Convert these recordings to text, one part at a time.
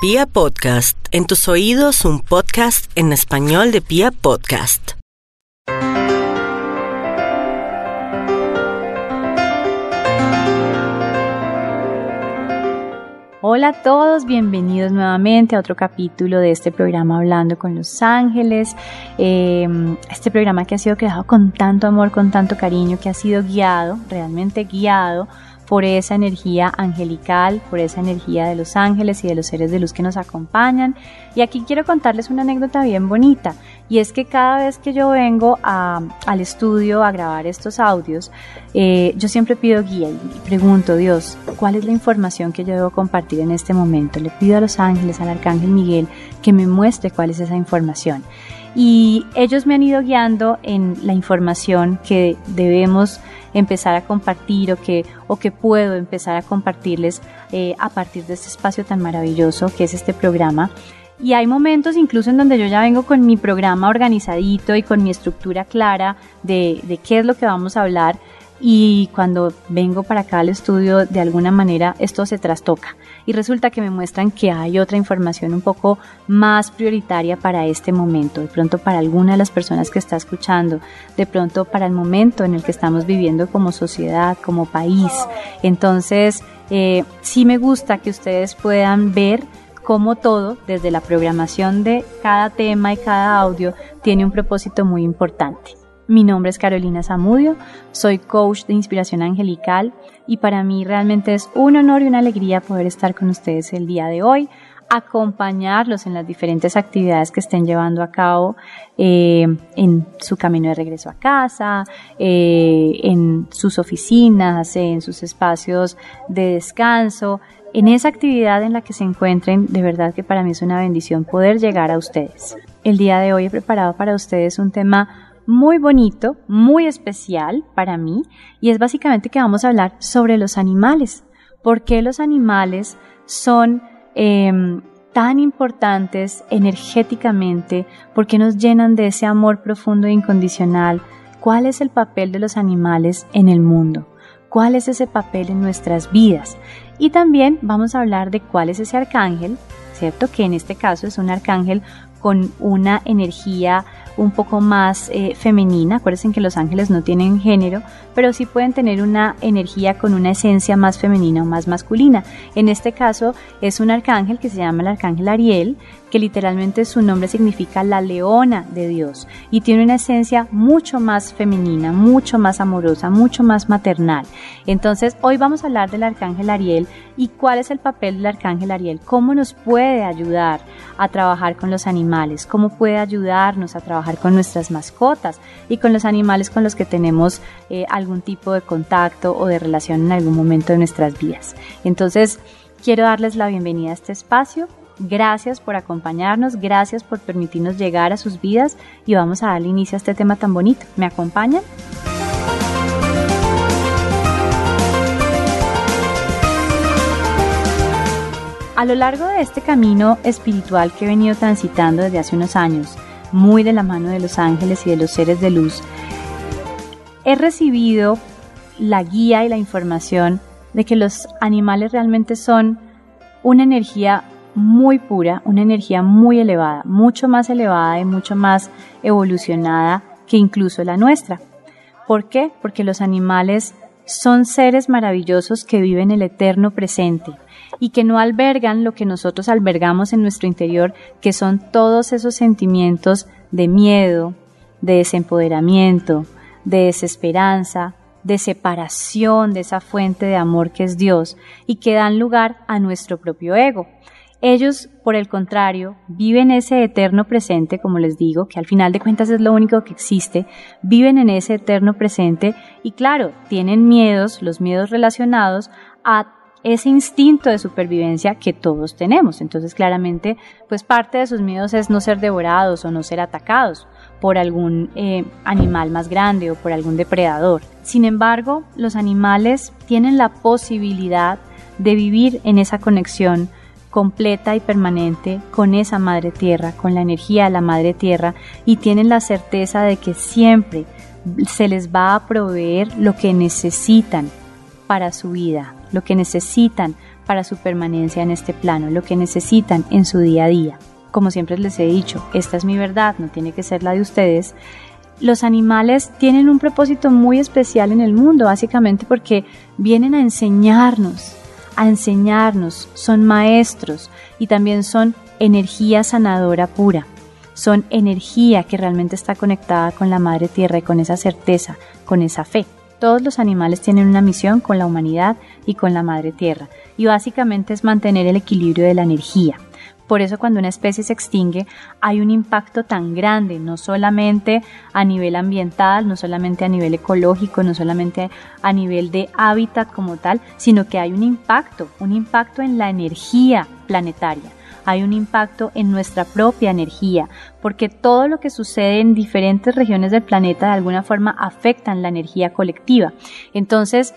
Pia Podcast, en tus oídos un podcast en español de Pia Podcast. Hola a todos, bienvenidos nuevamente a otro capítulo de este programa Hablando con los Ángeles. Em, este programa que ha sido creado con tanto amor, con tanto cariño, que ha sido guiado, realmente guiado por esa energía angelical, por esa energía de los ángeles y de los seres de luz que nos acompañan. Y aquí quiero contarles una anécdota bien bonita, y es que cada vez que yo vengo al estudio a grabar estos audios, eh, yo siempre pido guía y pregunto, Dios, ¿cuál es la información que yo debo compartir en este momento? Le pido a los ángeles, al arcángel Miguel, que me muestre cuál es esa información y ellos me han ido guiando en la información que debemos empezar a compartir o que, o que puedo empezar a compartirles eh, a partir de este espacio tan maravilloso que es este programa. Y hay momentos incluso en donde yo ya vengo con mi programa organizadito y con mi estructura clara de, de qué es lo que vamos a hablar y cuando vengo para acá al estudio de alguna manera esto se trastoca y resulta que me muestran que hay otra información un poco más prioritaria para este momento, de pronto para alguna de las personas que está escuchando, de pronto para el momento en el que estamos viviendo como sociedad, como país. Entonces, eh, sí me gusta que ustedes puedan ver cómo todo, desde la programación de cada tema y cada audio, tiene un propósito muy importante. Mi nombre es Carolina Zamudio, soy coach de inspiración angelical y para mí realmente es un honor y una alegría poder estar con ustedes el día de hoy, acompañarlos en las diferentes actividades que estén llevando a cabo eh, en su camino de regreso a casa, eh, en sus oficinas, en sus espacios de descanso, en esa actividad en la que se encuentren, de verdad que para mí es una bendición poder llegar a ustedes. El día de hoy he preparado para ustedes un tema muy bonito, muy especial para mí, y es básicamente que vamos a hablar sobre los animales. ¿Por qué los animales son em, tan importantes energéticamente? ¿Por qué nos llenan de ese amor profundo e incondicional? ¿Cuál es el papel de los animales en el mundo? ¿Cuál es ese papel en nuestras vidas? Y también vamos a hablar de cuál es ese arcángel, ¿cierto? Que en este caso es un arcángel con una energía un poco más eh, femenina. Acuérdense que los ángeles no tienen género, pero sí pueden tener una energía con una esencia más femenina o más masculina. En este caso es un arcángel que se llama el arcángel Ariel, que literalmente su nombre significa la leona de Dios y tiene una esencia mucho más femenina, mucho más amorosa, mucho más maternal. Entonces hoy vamos a hablar del arcángel Ariel y cuál es el papel del arcángel Ariel, cómo nos puede ayudar a trabajar con los animales, cómo puede ayudarnos a trabajar con nuestras mascotas y con los animales con los que tenemos eh, algún tipo de contacto o de relación en algún momento de nuestras vidas. Entonces, quiero darles la bienvenida a este espacio. Gracias por acompañarnos, gracias por permitirnos llegar a sus vidas y vamos a darle inicio a este tema tan bonito. ¿Me acompañan? A lo largo de este camino espiritual que he venido transitando desde hace unos años, muy de la mano de los ángeles y de los seres de luz, he recibido la guía y la información de que los animales realmente son una energía muy pura, una energía muy elevada, mucho más elevada y mucho más evolucionada que incluso la nuestra. ¿Por qué? Porque los animales son seres maravillosos que viven el eterno presente y que no albergan lo que nosotros albergamos en nuestro interior, que son todos esos sentimientos de miedo, de desempoderamiento, de desesperanza, de separación de esa fuente de amor que es Dios y que dan lugar a nuestro propio ego. Ellos, por el contrario, viven ese eterno presente, como les digo, que al final de cuentas es lo único que existe, viven en ese eterno presente y claro, tienen miedos, los miedos relacionados a ese instinto de supervivencia que todos tenemos. Entonces, claramente, pues parte de sus miedos es no ser devorados o no ser atacados por algún eh, animal más grande o por algún depredador. Sin embargo, los animales tienen la posibilidad de vivir en esa conexión completa y permanente con esa madre tierra, con la energía de la madre tierra y tienen la certeza de que siempre se les va a proveer lo que necesitan para su vida, lo que necesitan para su permanencia en este plano, lo que necesitan en su día a día. Como siempre les he dicho, esta es mi verdad, no tiene que ser la de ustedes. Los animales tienen un propósito muy especial en el mundo, básicamente porque vienen a enseñarnos, a enseñarnos, son maestros y también son energía sanadora pura. Son energía que realmente está conectada con la Madre Tierra y con esa certeza, con esa fe. Todos los animales tienen una misión con la humanidad y con la Madre Tierra, y básicamente es mantener el equilibrio de la energía. Por eso cuando una especie se extingue hay un impacto tan grande, no solamente a nivel ambiental, no solamente a nivel ecológico, no solamente a nivel de hábitat como tal, sino que hay un impacto, un impacto en la energía planetaria hay un impacto en nuestra propia energía, porque todo lo que sucede en diferentes regiones del planeta de alguna forma afectan la energía colectiva. Entonces,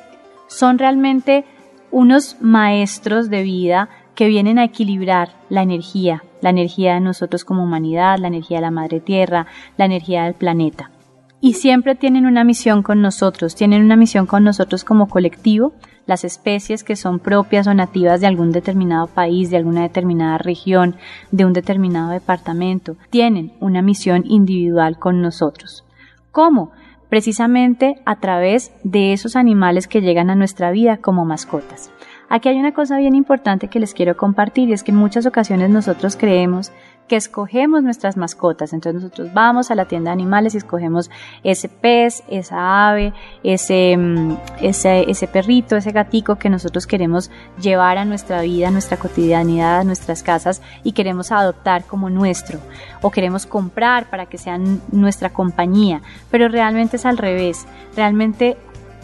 son realmente unos maestros de vida que vienen a equilibrar la energía, la energía de nosotros como humanidad, la energía de la madre tierra, la energía del planeta. Y siempre tienen una misión con nosotros, tienen una misión con nosotros como colectivo las especies que son propias o nativas de algún determinado país, de alguna determinada región, de un determinado departamento, tienen una misión individual con nosotros. ¿Cómo? Precisamente a través de esos animales que llegan a nuestra vida como mascotas. Aquí hay una cosa bien importante que les quiero compartir y es que en muchas ocasiones nosotros creemos que escogemos nuestras mascotas. Entonces nosotros vamos a la tienda de animales y escogemos ese pez, esa ave, ese, mm, ese, perrito, ese gatico que nosotros queremos llevar a nuestra vida, a nuestra cotidianidad, a nuestras casas y queremos adoptar como nuestro o queremos comprar para que sean nuestra compañía. Pero realmente es al revés. Realmente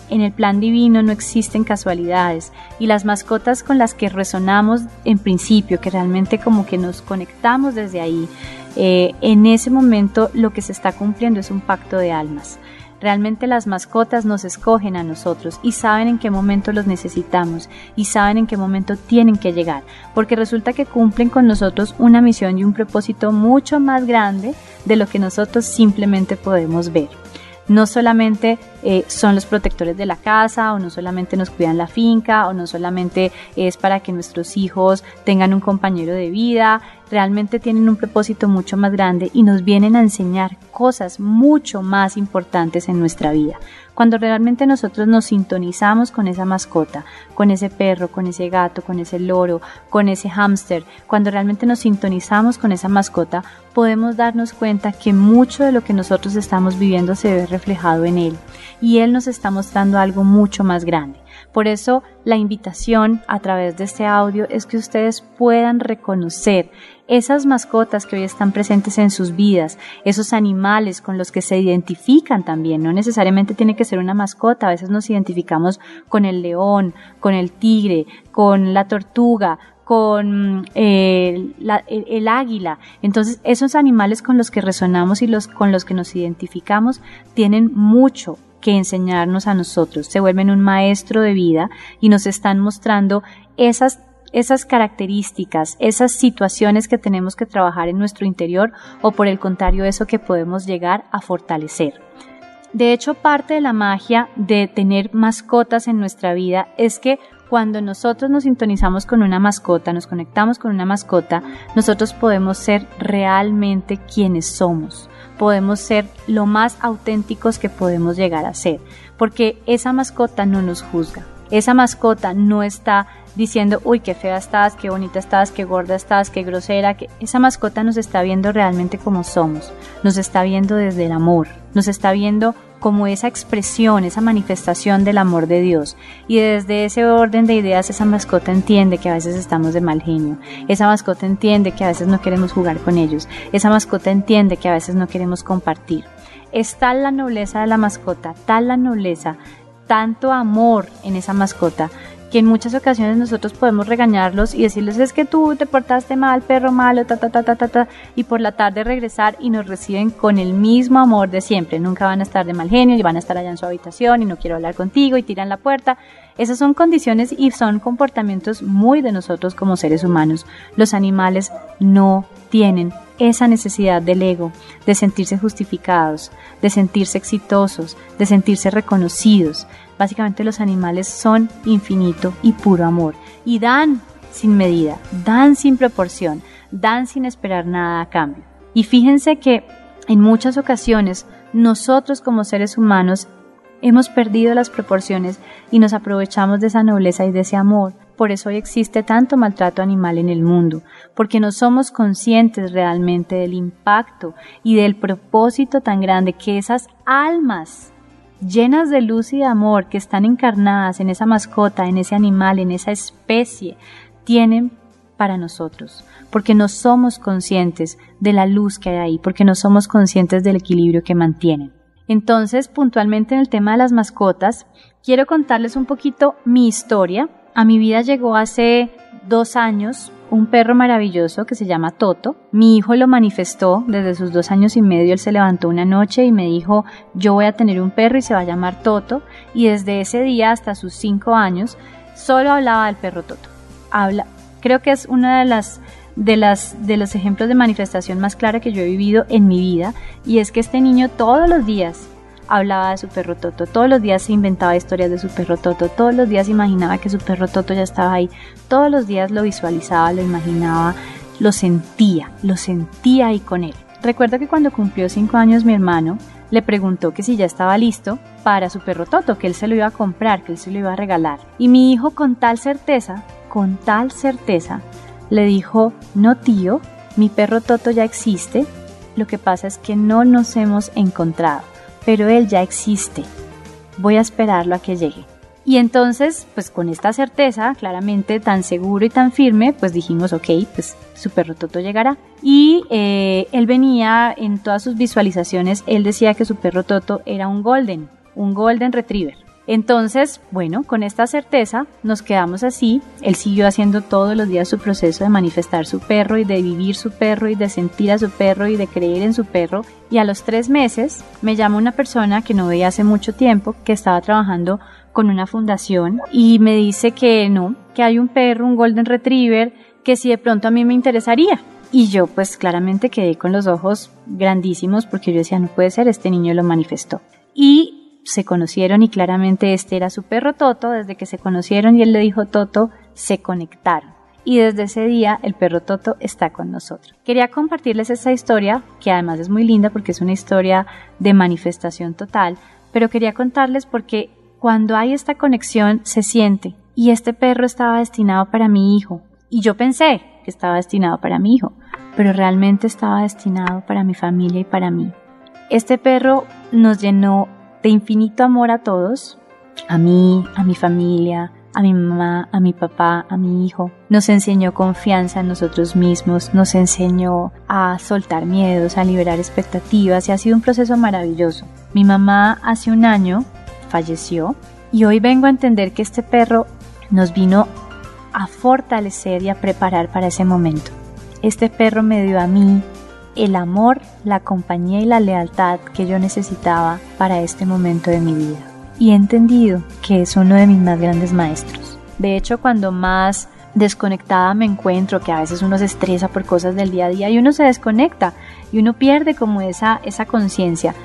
en el plan divino no existen casualidades y las mascotas con las que resonamos en principio, que realmente como que nos conectamos desde ahí, eh, en ese momento lo que se está cumpliendo es un pacto de almas. Realmente las mascotas nos escogen a nosotros y saben en qué momento los necesitamos y saben en qué momento tienen que llegar, porque resulta que cumplen con nosotros una misión y un propósito mucho más grande de lo que nosotros simplemente podemos ver no solamente eh, son los protectores de la casa o no solamente nos cuidan la finca o no solamente es para que nuestros hijos tengan un compañero de vida, realmente tienen un propósito mucho más grande y nos vienen a enseñar cosas mucho más importantes en nuestra vida. Cuando realmente nosotros nos sintonizamos con esa mascota, con ese perro, con ese gato, con ese loro, con ese hámster, cuando realmente nos sintonizamos con esa mascota, podemos darnos cuenta que mucho de lo que nosotros estamos viviendo se ve reflejado en él y él nos está mostrando algo mucho más grande. Por eso la invitación a través de este audio es que ustedes puedan reconocer esas mascotas que hoy están presentes en sus vidas, esos animales con los que se identifican también, no necesariamente tiene que ser una mascota, a veces nos identificamos con el león, con el tigre, con la tortuga, con eh, el, águila. Entonces, esos animales con los que resonamos y los con los que nos identificamos tienen mucho que enseñarnos a nosotros. Se vuelven un maestro de vida y nos están mostrando esas esas características, esas situaciones que tenemos que trabajar en nuestro interior o por el contrario eso que podemos llegar a fortalecer. De hecho, parte de la magia de tener mascotas en nuestra vida es que cuando nosotros nos sintonizamos con una mascota, nos conectamos con una mascota, nosotros podemos ser realmente quienes somos, podemos ser lo más auténticos que podemos llegar a ser, porque esa mascota no nos juzga, esa mascota no está diciendo, uy, qué fea estás, qué bonita estás, qué gorda estás, qué grosera, que esa mascota nos está viendo realmente como somos, nos está viendo desde el amor, nos está viendo como esa expresión, esa manifestación del amor de Dios. Y desde ese orden de ideas esa mascota entiende que a veces estamos de mal genio, esa mascota entiende que a veces no queremos jugar con ellos, esa mascota entiende que a veces no queremos compartir. Es tal la nobleza de la mascota, tal la nobleza, tanto amor en esa mascota que en muchas ocasiones nosotros podemos regañarlos y decirles es que tú te portaste mal, perro malo, ta ta ta ta ta ta y por la tarde regresar y nos reciben con el mismo amor de siempre, nunca van a estar de mal genio y van a estar allá en su habitación y no quiero hablar contigo y tiran la puerta. Esas son condiciones y son comportamientos muy de nosotros como seres humanos. Los animales no tienen esa necesidad del ego, de sentirse justificados, de sentirse exitosos, de sentirse reconocidos. Básicamente los animales son infinito y puro amor y dan sin medida, dan sin proporción, dan sin esperar nada a cambio. Y fíjense que en muchas ocasiones nosotros como seres humanos hemos perdido las proporciones y nos aprovechamos de esa nobleza y de ese amor. Por eso hoy existe tanto maltrato animal en el mundo, porque no somos conscientes realmente del impacto y del propósito tan grande que esas almas llenas de luz y de amor que están encarnadas en esa mascota, en ese animal, en esa especie, tienen para nosotros, porque no somos conscientes de la luz que hay ahí, porque no somos conscientes del equilibrio que mantienen. Entonces, puntualmente en el tema de las mascotas, quiero contarles un poquito mi historia. A mi vida llegó hace dos años un perro maravilloso que se llama Toto. Mi hijo lo manifestó desde sus dos años y medio. Él se levantó una noche y me dijo, yo voy a tener un perro y se va a llamar Toto. Y desde ese día hasta sus cinco años, solo hablaba del perro Toto. Habla, creo que es una de las de las de los ejemplos de manifestación más clara que yo he vivido en mi vida y es que este niño todos los días hablaba de su perro Toto. Todos los días se inventaba historias de su perro Toto. Todos los días imaginaba que su perro Toto ya estaba ahí. Todos los días lo visualizaba, lo imaginaba, lo sentía, lo sentía ahí con él. Recuerdo que cuando cumplió cinco años mi hermano le preguntó que si ya estaba listo para su perro Toto, que él se lo iba a comprar, que él se lo iba a regalar. Y mi hijo con tal certeza, con tal certeza, le dijo, no tío, mi perro Toto ya existe, lo que pasa es que no nos hemos encontrado pero él ya existe. Voy a esperarlo a que llegue. Y entonces, pues con esta certeza, claramente tan seguro y tan firme, pues dijimos, ok, pues su perro Toto llegará. Y eh, él venía en todas sus visualizaciones, él decía que su perro Toto era un golden, un golden retriever. Entonces, bueno, con esta certeza nos quedamos así. Él siguió haciendo todos los días su proceso de manifestar su perro y de vivir su perro y de sentir a su perro y de creer en su perro. Y a los tres meses me llama una persona que no veía hace mucho tiempo, que estaba trabajando con una fundación y me dice que no, que hay un perro, un golden retriever, que si de pronto a mí me interesaría. Y yo pues claramente quedé con los ojos grandísimos porque yo decía, no puede ser, este niño lo manifestó. Y se conocieron y claramente este era su perro Toto, desde que se conocieron y él le dijo Toto, se conectaron. Y desde ese día el perro Toto está con nosotros. Quería compartirles esta historia, que además es muy linda porque es una historia de manifestación total, pero quería contarles porque cuando hay esta conexión se siente y este perro estaba destinado para mi hijo y yo pensé que estaba destinado para mi hijo, pero realmente estaba destinado para mi familia y para mí. Este perro nos llenó de infinito amor a todos, a mí, a mi familia, a mi mamá, a mi papá, a mi hijo. Nos enseñó confianza en nosotros mismos, nos enseñó a soltar miedos, a liberar expectativas y ha sido un proceso maravilloso. Mi mamá hace un año falleció y hoy vengo a entender que este perro nos vino a fortalecer y a preparar para ese momento. Este perro me dio a mí el amor, la compañía y la lealtad que yo necesitaba para este momento de mi vida. Y he entendido que es uno de mis más grandes maestros. De hecho, cuando más desconectada me encuentro, que a veces uno se estresa por cosas del día a día y uno se desconecta y uno pierde como esa, esa conciencia,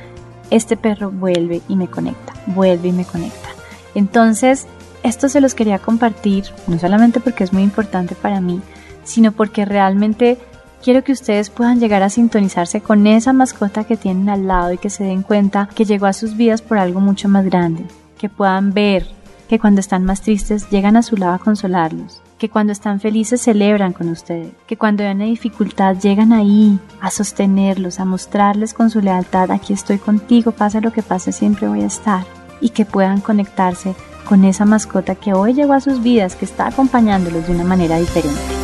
este perro vuelve y me conecta, vuelve y me conecta. Entonces, esto se los quería compartir, no solamente porque es muy importante para mí, sino porque realmente quiero que ustedes puedan llegar a sintonizarse con esa mascota que tienen al lado y que se den cuenta que llegó a sus vidas por algo mucho más grande, que puedan ver que cuando están más tristes llegan a su lado a consolarlos, que cuando están felices celebran con ustedes, que cuando hay dificultad llegan ahí a sostenerlos, a mostrarles con su lealtad, aquí estoy contigo, pase lo que pase, siempre voy a estar, y que puedan conectarse con esa mascota que hoy llegó a sus vidas, que está acompañándolos de una manera diferente.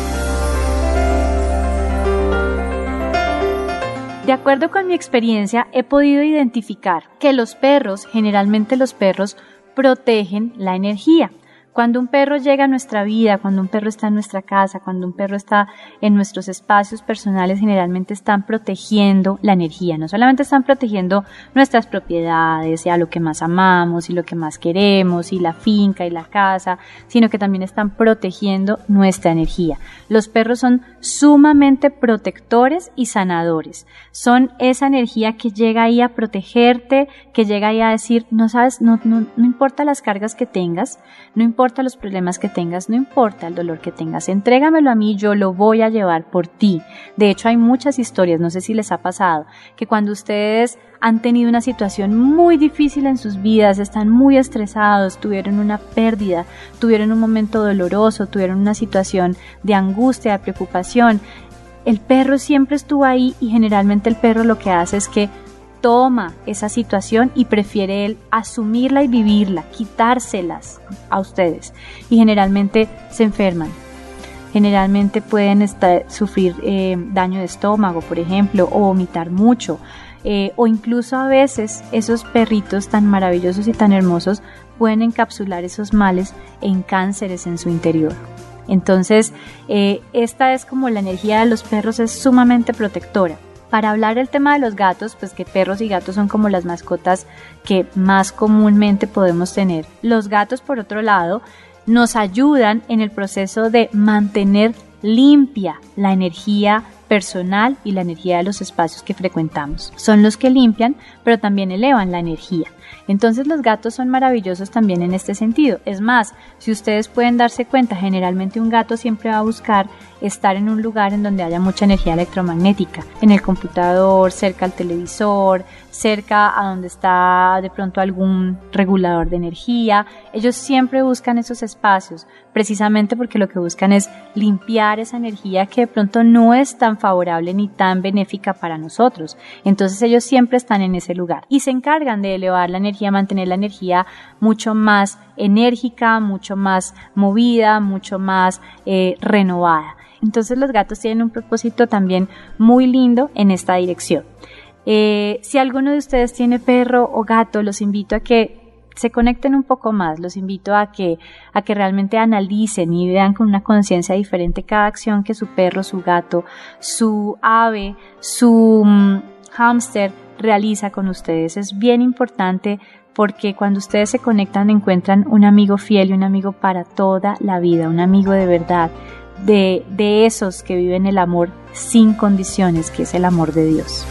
De acuerdo con mi experiencia, he podido identificar que los perros, generalmente los perros, protegen la energía. Cuando un perro llega a nuestra vida, cuando un perro está en nuestra casa, cuando un perro está en nuestros espacios personales, generalmente están protegiendo la energía. No solamente están protegiendo nuestras propiedades, y a lo que más amamos y lo que más queremos, y la finca y la casa, sino que también están protegiendo nuestra energía. Los perros son sumamente protectores y sanadores. Son esa energía que llega ahí a protegerte, que llega ahí a decir, no sabes, no, no, no importa las cargas que tengas, no importa importa los problemas que tengas, no importa el dolor que tengas, entrégamelo a mí, yo lo voy a llevar por ti. De hecho, hay muchas historias, no sé si les ha pasado, que cuando ustedes han tenido una situación muy difícil en sus vidas, están muy estresados, tuvieron una pérdida, tuvieron un momento doloroso, tuvieron una situación de angustia, de preocupación, el perro siempre estuvo ahí y generalmente el perro lo que hace es que toma esa situación y prefiere él asumirla y vivirla, quitárselas a ustedes. Y generalmente se enferman. Generalmente pueden sufrir eh, daño de estómago, por ejemplo, o vomitar mucho. Eh, o incluso a veces esos perritos tan maravillosos y tan hermosos pueden encapsular esos males en cánceres en su interior. Entonces, eh, esta es como la energía de los perros, es sumamente protectora. Para hablar del tema de los gatos, pues que perros y gatos son como las mascotas que más comúnmente podemos tener. Los gatos, por otro lado, nos ayudan en el proceso de mantener limpia la energía personal y la energía de los espacios que frecuentamos. Son los que limpian, pero también elevan la energía. Entonces los gatos son maravillosos también en este sentido. Es más, si ustedes pueden darse cuenta, generalmente un gato siempre va a buscar estar en un lugar en donde haya mucha energía electromagnética, en el computador, cerca al televisor, cerca a donde está de pronto algún regulador de energía. Ellos siempre buscan esos espacios, precisamente porque lo que buscan es limpiar esa energía que de pronto no es tan favorable ni tan benéfica para nosotros. Entonces ellos siempre están en ese lugar y se encargan de elevar la energía, mantener la energía mucho más enérgica, mucho más movida, mucho más eh, renovada. Entonces los gatos tienen un propósito también muy lindo en esta dirección. Eh, si alguno de ustedes tiene perro o gato, los invito a que se conecten un poco más, los invito a que, a que realmente analicen y vean con una conciencia diferente cada acción que su perro, su gato, su ave, su mm, hámster realiza con ustedes. Es bien importante porque cuando ustedes se conectan encuentran un amigo fiel y un amigo para toda la vida, un amigo de verdad, de, de esos que viven el amor sin condiciones, que es el amor de Dios.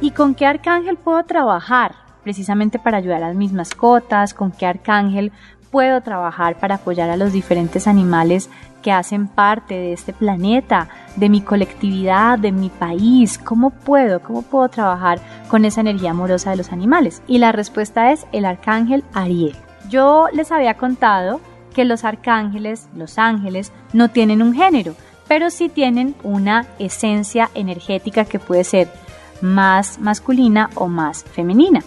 ¿Y con qué arcángel puedo trabajar? Precisamente para ayudar a mis mascotas, con qué arcángel puedo trabajar para apoyar a los diferentes animales que hacen parte de este planeta, de mi colectividad, de mi país? ¿Cómo puedo? ¿Cómo puedo trabajar con esa energía amorosa de los animales? Y la respuesta es el arcángel Ariel. Yo les había contado que los arcángeles, los ángeles, no tienen un género, pero sí tienen una esencia energética que puede ser más masculina o más femenina.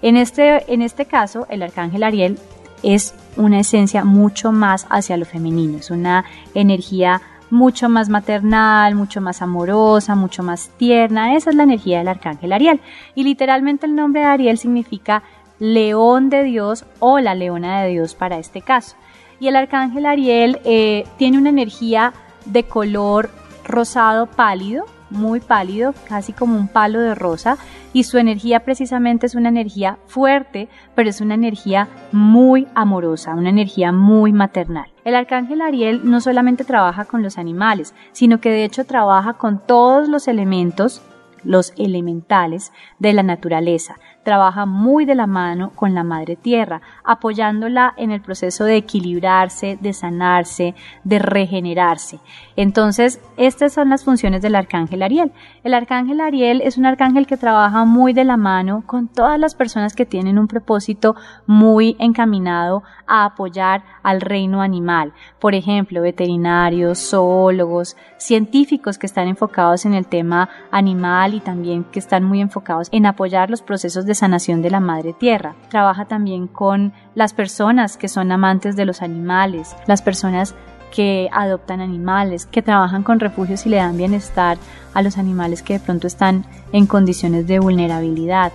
En este, en este caso, el arcángel Ariel es una esencia mucho más hacia lo femenino, es una energía mucho más maternal, mucho más amorosa, mucho más tierna. Esa es la energía del arcángel Ariel. Y literalmente el nombre de Ariel significa león de Dios o la leona de Dios para este caso. Y el arcángel Ariel eh, tiene una energía de color rosado pálido, muy pálido, casi como un palo de rosa, y su energía precisamente es una energía fuerte, pero es una energía muy amorosa, una energía muy maternal. El arcángel Ariel no solamente trabaja con los animales, sino que de hecho trabaja con todos los elementos los elementales de la naturaleza, trabaja muy de la mano con la madre tierra, apoyándola en el proceso de equilibrarse, de sanarse, de regenerarse. Entonces, estas son las funciones del arcángel Ariel. El arcángel Ariel es un arcángel que trabaja muy de la mano con todas las personas que tienen un propósito muy encaminado a apoyar al reino animal. Por ejemplo, veterinarios, zoólogos, científicos que están enfocados en el tema animal y también que están muy enfocados en apoyar los procesos de sanación de la madre tierra. Trabaja también con las personas que son amantes de los animales, las personas que adoptan animales, que trabajan con refugios y le dan bienestar a los animales que de pronto están en condiciones de vulnerabilidad.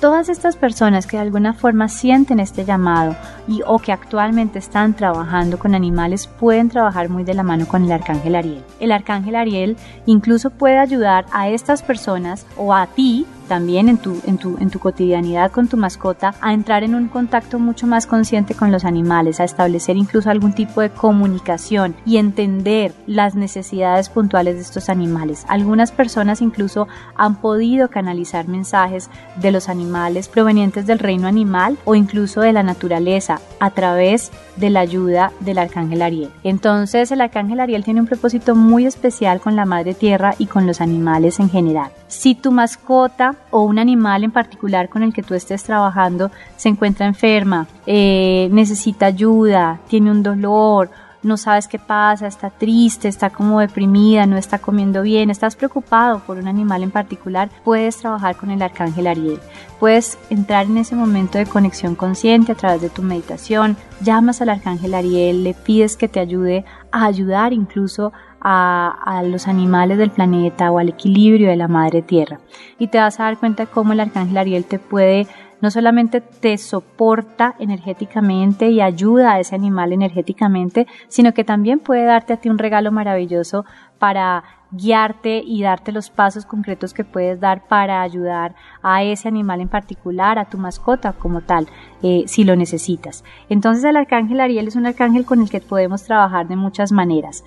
Todas estas personas que de alguna forma sienten este llamado y o que actualmente están trabajando con animales pueden trabajar muy de la mano con el arcángel Ariel. El arcángel Ariel incluso puede ayudar a estas personas o a ti también en tu, en, tu, en tu cotidianidad con tu mascota a entrar en un contacto mucho más consciente con los animales, a establecer incluso algún tipo de comunicación y entender las necesidades puntuales de estos animales. Algunas personas incluso han podido canalizar mensajes de los animales provenientes del reino animal o incluso de la naturaleza a través de la ayuda del arcángel Ariel. Entonces el arcángel Ariel tiene un propósito muy especial con la madre tierra y con los animales en general. Si tu mascota o un animal en particular con el que tú estés trabajando se encuentra enferma, eh, necesita ayuda, tiene un dolor, no sabes qué pasa, está triste, está como deprimida, no está comiendo bien, estás preocupado por un animal en particular, puedes trabajar con el arcángel Ariel. Puedes entrar en ese momento de conexión consciente a través de tu meditación, llamas al arcángel Ariel, le pides que te ayude a ayudar incluso a, los animales del planeta o al equilibrio de la madre tierra. Y te vas a dar cuenta cómo el arcángel Ariel te puede no solamente te soporta energéticamente y ayuda a ese animal energéticamente, sino que también puede darte a ti un regalo maravilloso para guiarte y darte los pasos concretos que puedes dar para ayudar a ese animal en particular, a tu mascota como tal, eh, si lo necesitas. Entonces el arcángel Ariel es un arcángel con el que podemos trabajar de muchas maneras.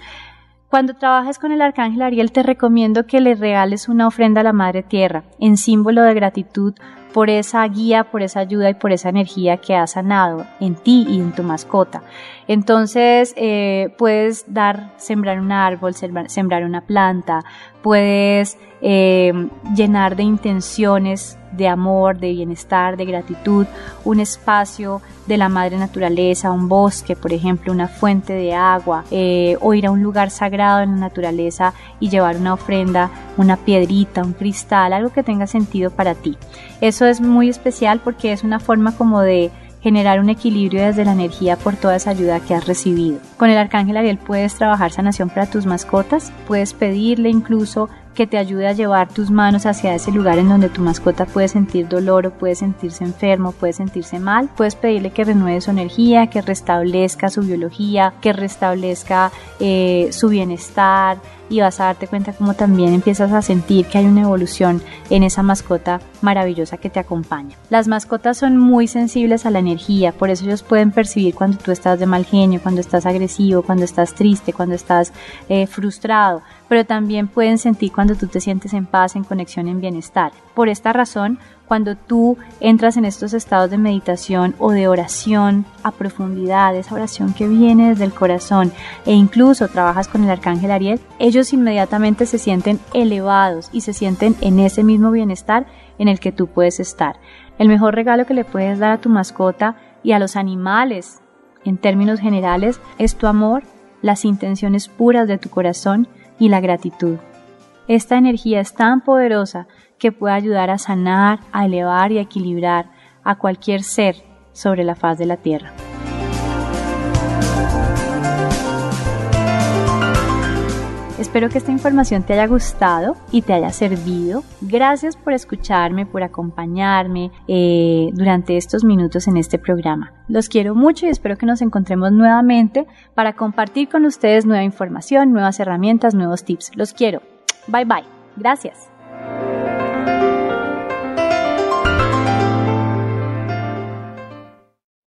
Cuando trabajes con el arcángel Ariel te recomiendo que le regales una ofrenda a la Madre Tierra en símbolo de gratitud por esa guía, por esa ayuda y por esa energía que ha sanado en ti y en tu mascota. Entonces eh, puedes dar, sembrar un árbol, sembrar una planta, puedes eh, llenar de intenciones de amor, de bienestar, de gratitud, un espacio de la madre naturaleza, un bosque, por ejemplo, una fuente de agua, eh, o ir a un lugar sagrado en la naturaleza y llevar una ofrenda, una piedrita, un cristal, algo que tenga sentido para ti. Eso es muy especial porque es una forma como de generar un equilibrio desde la energía por toda esa ayuda que has recibido. Con el arcángel Ariel puedes trabajar sanación para tus mascotas, puedes pedirle incluso que te ayude a llevar tus manos hacia ese lugar en donde tu mascota puede sentir dolor o puede sentirse enfermo, puede sentirse mal. Puedes pedirle que renueve su energía, que restablezca su biología, que restablezca eh, su bienestar, y vas a darte cuenta cómo también empiezas a sentir que hay una evolución en esa mascota maravillosa que te acompaña. Las mascotas son muy sensibles a la energía, por eso ellos pueden percibir cuando tú estás de mal genio, cuando estás agresivo, cuando estás triste, cuando estás eh, frustrado, pero también pueden sentir cuando tú te sientes en paz, en conexión, en bienestar. Por esta razón, cuando tú entras en estos estados de meditación o de oración a profundidad, esa oración que viene desde el corazón e incluso trabajas con el arcángel Ariel, ellos inmediatamente se sienten elevados y se sienten en ese mismo bienestar en el que tú puedes estar. El mejor regalo que le puedes dar a tu mascota y a los animales en términos generales es tu amor, las intenciones puras de tu corazón y la gratitud. Esta energía es tan poderosa que puede ayudar a sanar, a elevar y a equilibrar a cualquier ser sobre la faz de la tierra. Espero que esta información te haya gustado y te haya servido. Gracias por escucharme, por acompañarme eh, durante estos minutos en este programa. Los quiero mucho y espero que nos encontremos nuevamente para compartir con ustedes nueva información, nuevas herramientas, nuevos tips. Los quiero. Bye bye. Gracias.